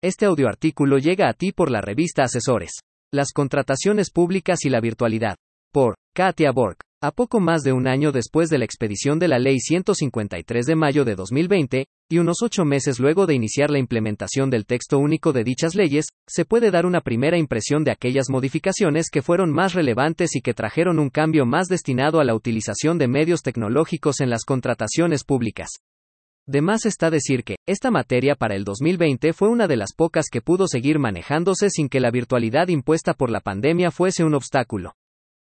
Este audioartículo llega a ti por la revista Asesores. Las contrataciones públicas y la virtualidad. Por Katia Borg. A poco más de un año después de la expedición de la Ley 153 de mayo de 2020, y unos ocho meses luego de iniciar la implementación del texto único de dichas leyes, se puede dar una primera impresión de aquellas modificaciones que fueron más relevantes y que trajeron un cambio más destinado a la utilización de medios tecnológicos en las contrataciones públicas. De más está decir que, esta materia para el 2020 fue una de las pocas que pudo seguir manejándose sin que la virtualidad impuesta por la pandemia fuese un obstáculo.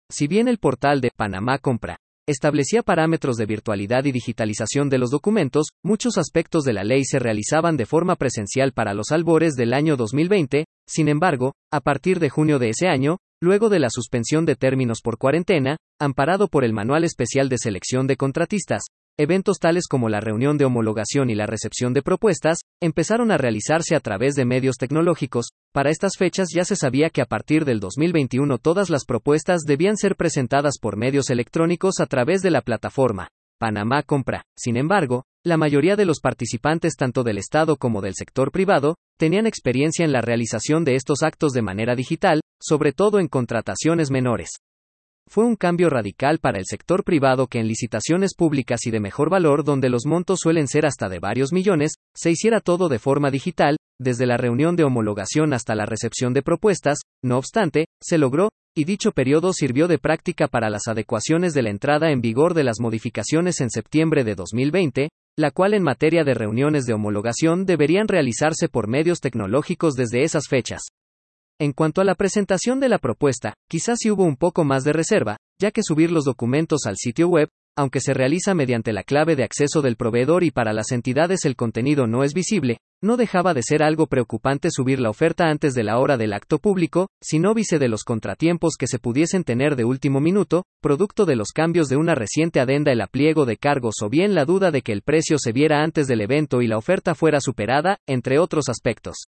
Si bien el portal de Panamá Compra establecía parámetros de virtualidad y digitalización de los documentos, muchos aspectos de la ley se realizaban de forma presencial para los albores del año 2020, sin embargo, a partir de junio de ese año, luego de la suspensión de términos por cuarentena, amparado por el Manual Especial de Selección de Contratistas, Eventos tales como la reunión de homologación y la recepción de propuestas, empezaron a realizarse a través de medios tecnológicos. Para estas fechas ya se sabía que a partir del 2021 todas las propuestas debían ser presentadas por medios electrónicos a través de la plataforma Panamá Compra. Sin embargo, la mayoría de los participantes tanto del Estado como del sector privado, tenían experiencia en la realización de estos actos de manera digital, sobre todo en contrataciones menores. Fue un cambio radical para el sector privado que en licitaciones públicas y de mejor valor donde los montos suelen ser hasta de varios millones, se hiciera todo de forma digital, desde la reunión de homologación hasta la recepción de propuestas, no obstante, se logró, y dicho periodo sirvió de práctica para las adecuaciones de la entrada en vigor de las modificaciones en septiembre de 2020, la cual en materia de reuniones de homologación deberían realizarse por medios tecnológicos desde esas fechas. En cuanto a la presentación de la propuesta, quizás sí hubo un poco más de reserva, ya que subir los documentos al sitio web, aunque se realiza mediante la clave de acceso del proveedor y para las entidades el contenido no es visible, no dejaba de ser algo preocupante subir la oferta antes de la hora del acto público, si no vise de los contratiempos que se pudiesen tener de último minuto, producto de los cambios de una reciente adenda el apliego de cargos o bien la duda de que el precio se viera antes del evento y la oferta fuera superada, entre otros aspectos.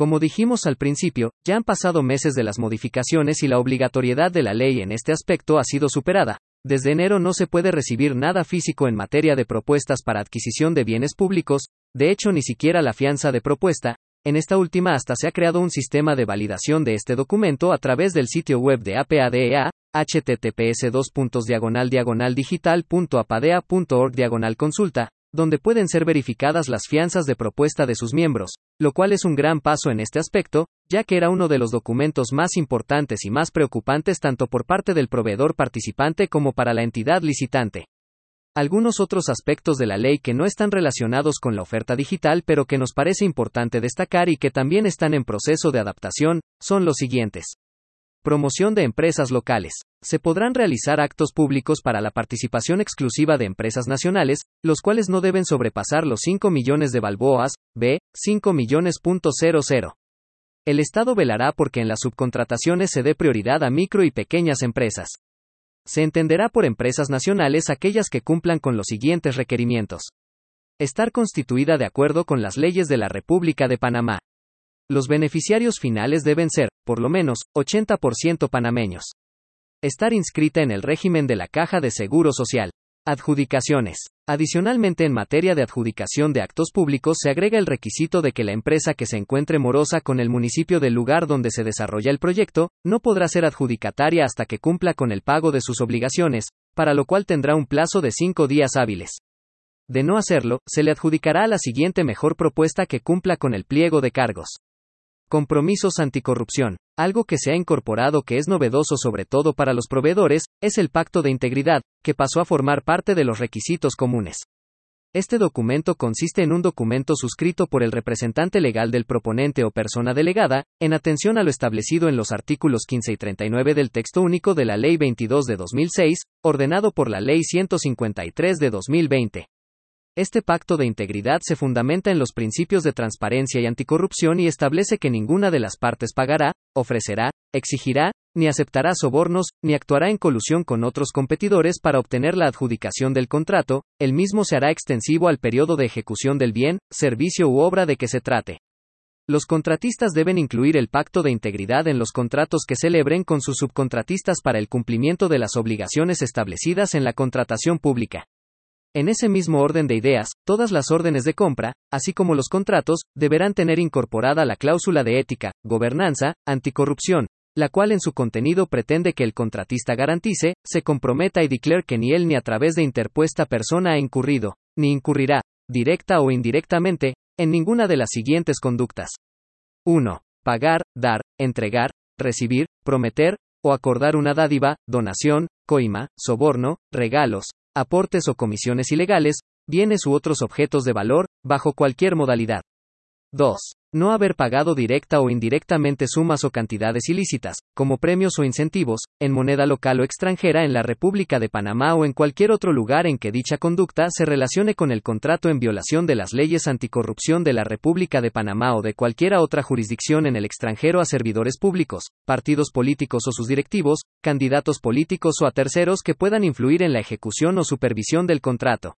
Como dijimos al principio, ya han pasado meses de las modificaciones y la obligatoriedad de la ley en este aspecto ha sido superada. Desde enero no se puede recibir nada físico en materia de propuestas para adquisición de bienes públicos, de hecho ni siquiera la fianza de propuesta. En esta última hasta se ha creado un sistema de validación de este documento a través del sitio web de APADEA, https diagonal diagonal digital.apadea.org diagonal consulta, donde pueden ser verificadas las fianzas de propuesta de sus miembros, lo cual es un gran paso en este aspecto, ya que era uno de los documentos más importantes y más preocupantes tanto por parte del proveedor participante como para la entidad licitante. Algunos otros aspectos de la ley que no están relacionados con la oferta digital pero que nos parece importante destacar y que también están en proceso de adaptación, son los siguientes. Promoción de empresas locales. Se podrán realizar actos públicos para la participación exclusiva de empresas nacionales, los cuales no deben sobrepasar los 5 millones de balboas, b. 5 millones.00. El Estado velará porque en las subcontrataciones se dé prioridad a micro y pequeñas empresas. Se entenderá por empresas nacionales aquellas que cumplan con los siguientes requerimientos. Estar constituida de acuerdo con las leyes de la República de Panamá. Los beneficiarios finales deben ser, por lo menos, 80% panameños. Estar inscrita en el régimen de la Caja de Seguro Social. Adjudicaciones. Adicionalmente, en materia de adjudicación de actos públicos se agrega el requisito de que la empresa que se encuentre morosa con el municipio del lugar donde se desarrolla el proyecto, no podrá ser adjudicataria hasta que cumpla con el pago de sus obligaciones, para lo cual tendrá un plazo de cinco días hábiles. De no hacerlo, se le adjudicará a la siguiente mejor propuesta que cumpla con el pliego de cargos. Compromisos anticorrupción. Algo que se ha incorporado que es novedoso sobre todo para los proveedores, es el pacto de integridad, que pasó a formar parte de los requisitos comunes. Este documento consiste en un documento suscrito por el representante legal del proponente o persona delegada, en atención a lo establecido en los artículos 15 y 39 del texto único de la Ley 22 de 2006, ordenado por la Ley 153 de 2020. Este pacto de integridad se fundamenta en los principios de transparencia y anticorrupción y establece que ninguna de las partes pagará, ofrecerá, exigirá, ni aceptará sobornos, ni actuará en colusión con otros competidores para obtener la adjudicación del contrato, el mismo se hará extensivo al periodo de ejecución del bien, servicio u obra de que se trate. Los contratistas deben incluir el pacto de integridad en los contratos que celebren con sus subcontratistas para el cumplimiento de las obligaciones establecidas en la contratación pública. En ese mismo orden de ideas, todas las órdenes de compra, así como los contratos, deberán tener incorporada la cláusula de ética, gobernanza, anticorrupción, la cual en su contenido pretende que el contratista garantice, se comprometa y declare que ni él ni a través de interpuesta persona ha incurrido, ni incurrirá, directa o indirectamente, en ninguna de las siguientes conductas. 1. Pagar, dar, entregar, recibir, prometer, o acordar una dádiva, donación, coima, soborno, regalos, aportes o comisiones ilegales, bienes u otros objetos de valor, bajo cualquier modalidad. 2. No haber pagado directa o indirectamente sumas o cantidades ilícitas, como premios o incentivos, en moneda local o extranjera en la República de Panamá o en cualquier otro lugar en que dicha conducta se relacione con el contrato en violación de las leyes anticorrupción de la República de Panamá o de cualquiera otra jurisdicción en el extranjero a servidores públicos, partidos políticos o sus directivos, candidatos políticos o a terceros que puedan influir en la ejecución o supervisión del contrato.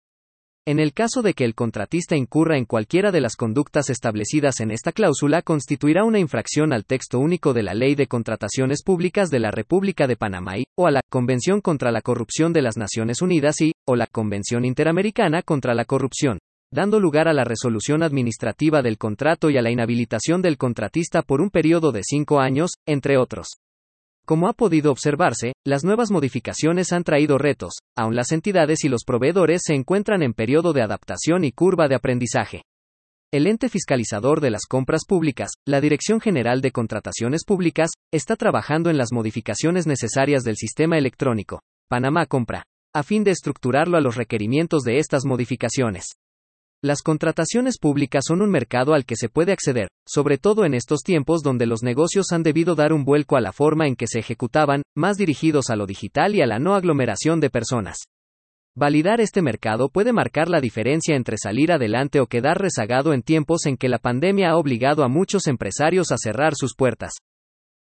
En el caso de que el contratista incurra en cualquiera de las conductas establecidas en esta cláusula, constituirá una infracción al texto único de la Ley de Contrataciones Públicas de la República de Panamá y, o a la Convención contra la Corrupción de las Naciones Unidas y, o la Convención Interamericana contra la Corrupción, dando lugar a la resolución administrativa del contrato y a la inhabilitación del contratista por un periodo de cinco años, entre otros. Como ha podido observarse, las nuevas modificaciones han traído retos, aun las entidades y los proveedores se encuentran en periodo de adaptación y curva de aprendizaje. El ente fiscalizador de las compras públicas, la Dirección General de Contrataciones Públicas, está trabajando en las modificaciones necesarias del sistema electrónico, Panamá Compra, a fin de estructurarlo a los requerimientos de estas modificaciones. Las contrataciones públicas son un mercado al que se puede acceder, sobre todo en estos tiempos donde los negocios han debido dar un vuelco a la forma en que se ejecutaban, más dirigidos a lo digital y a la no aglomeración de personas. Validar este mercado puede marcar la diferencia entre salir adelante o quedar rezagado en tiempos en que la pandemia ha obligado a muchos empresarios a cerrar sus puertas.